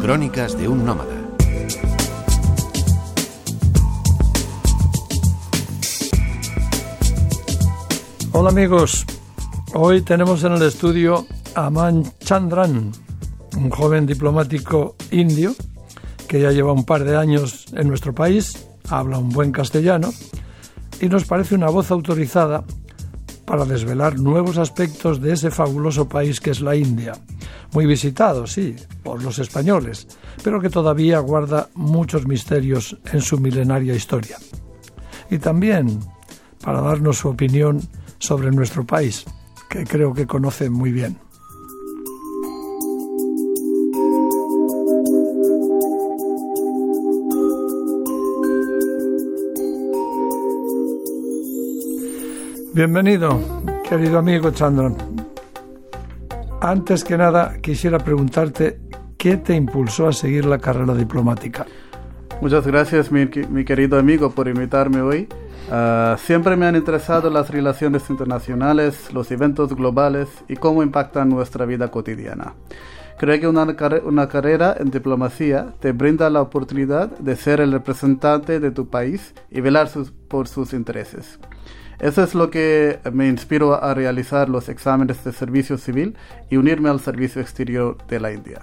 Crónicas de un nómada. Hola amigos, hoy tenemos en el estudio a Aman Chandran, un joven diplomático indio que ya lleva un par de años en nuestro país, habla un buen castellano y nos parece una voz autorizada para desvelar nuevos aspectos de ese fabuloso país que es la India. Muy visitado, sí, por los españoles, pero que todavía guarda muchos misterios en su milenaria historia. Y también para darnos su opinión sobre nuestro país, que creo que conoce muy bien. Bienvenido, querido amigo Chandran. Antes que nada, quisiera preguntarte qué te impulsó a seguir la carrera diplomática. Muchas gracias, mi, querido amigo, por invitarme hoy. Uh, siempre me han interesado las relaciones internacionales, los eventos globales y cómo impactan nuestra vida cotidiana. Creo que una, carrera en diplomacia te brinda la oportunidad de ser el representante de tu país y velar por sus intereses. Eso es lo que me inspiró a realizar los exámenes de servicio civil y unirme al servicio exterior de la India.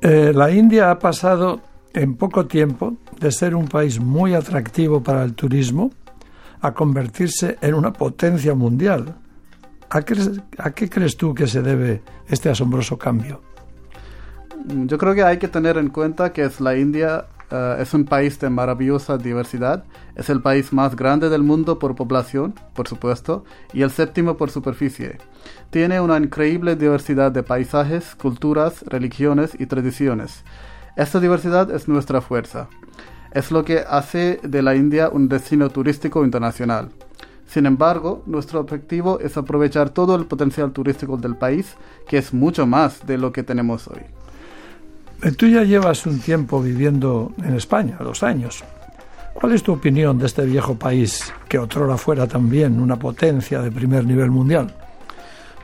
Eh, la India ha pasado en poco tiempo de ser un país muy atractivo para el turismo a convertirse en una potencia mundial. ¿A qué, ¿A qué, crees tú que se debe este asombroso cambio? Yo creo que hay que tener en cuenta que es la India Uh, es un país de maravillosa diversidad. Es el país más grande del mundo por población, por supuesto, y el séptimo por superficie. Tiene una increíble diversidad de paisajes, culturas, religiones y tradiciones. Esta diversidad es nuestra fuerza. Es lo que hace de la India un destino turístico internacional. Sin embargo, nuestro objetivo es aprovechar todo el potencial turístico del país, que es mucho más de lo que tenemos hoy. Eh, tú ya llevas un tiempo viviendo en España, dos años. ¿Cuál es tu opinión de este viejo país que otrora fuera también una potencia de primer nivel mundial?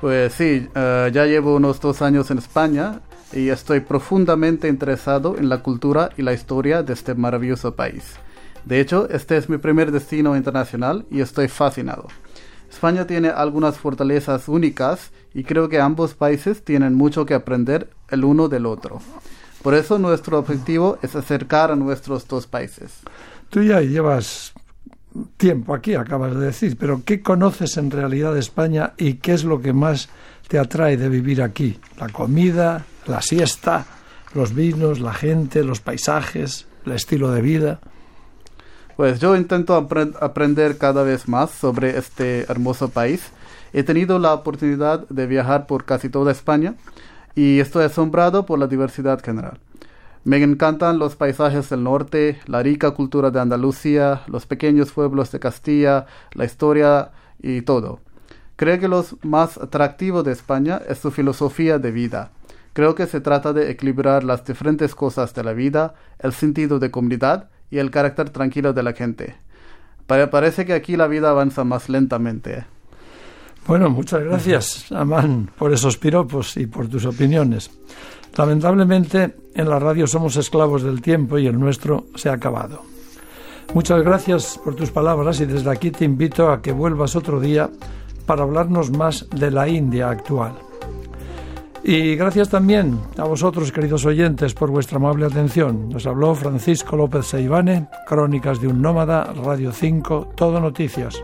Pues sí, uh, ya llevo unos dos años en España y estoy profundamente interesado en la cultura y la historia de este maravilloso país. De hecho, este es mi primer destino internacional y estoy fascinado. España tiene algunas fortalezas únicas y creo que ambos países tienen mucho que aprender el uno del otro. Por eso nuestro objetivo es acercar a nuestros dos países. Tú ya llevas tiempo aquí, acabas de decir, pero ¿qué conoces en realidad de España y qué es lo que más te atrae de vivir aquí? La comida, la siesta, los vinos, la gente, los paisajes, el estilo de vida. Pues yo intento aprender cada vez más sobre este hermoso país. He tenido la oportunidad de viajar por casi toda España y estoy asombrado por la diversidad general. Me encantan los paisajes del norte, la rica cultura de Andalucía, los pequeños pueblos de Castilla, la historia y todo. Creo que lo más atractivo de España es su filosofía de vida. Creo que se trata de equilibrar las diferentes cosas de la vida, el sentido de comunidad y el carácter tranquilo de la gente. parece que aquí la vida avanza más lentamente. Bueno, muchas gracias, Amán, por esos piropos y por tus opiniones. Lamentablemente, en la radio somos esclavos del tiempo y el nuestro se ha acabado. Muchas gracias por tus palabras y desde aquí te invito a que vuelvas otro día para hablarnos más de la India actual. Y gracias también a vosotros, queridos oyentes, por vuestra amable atención. Nos habló Francisco López Seivane, Crónicas de un Nómada, Radio 5, Todo Noticias.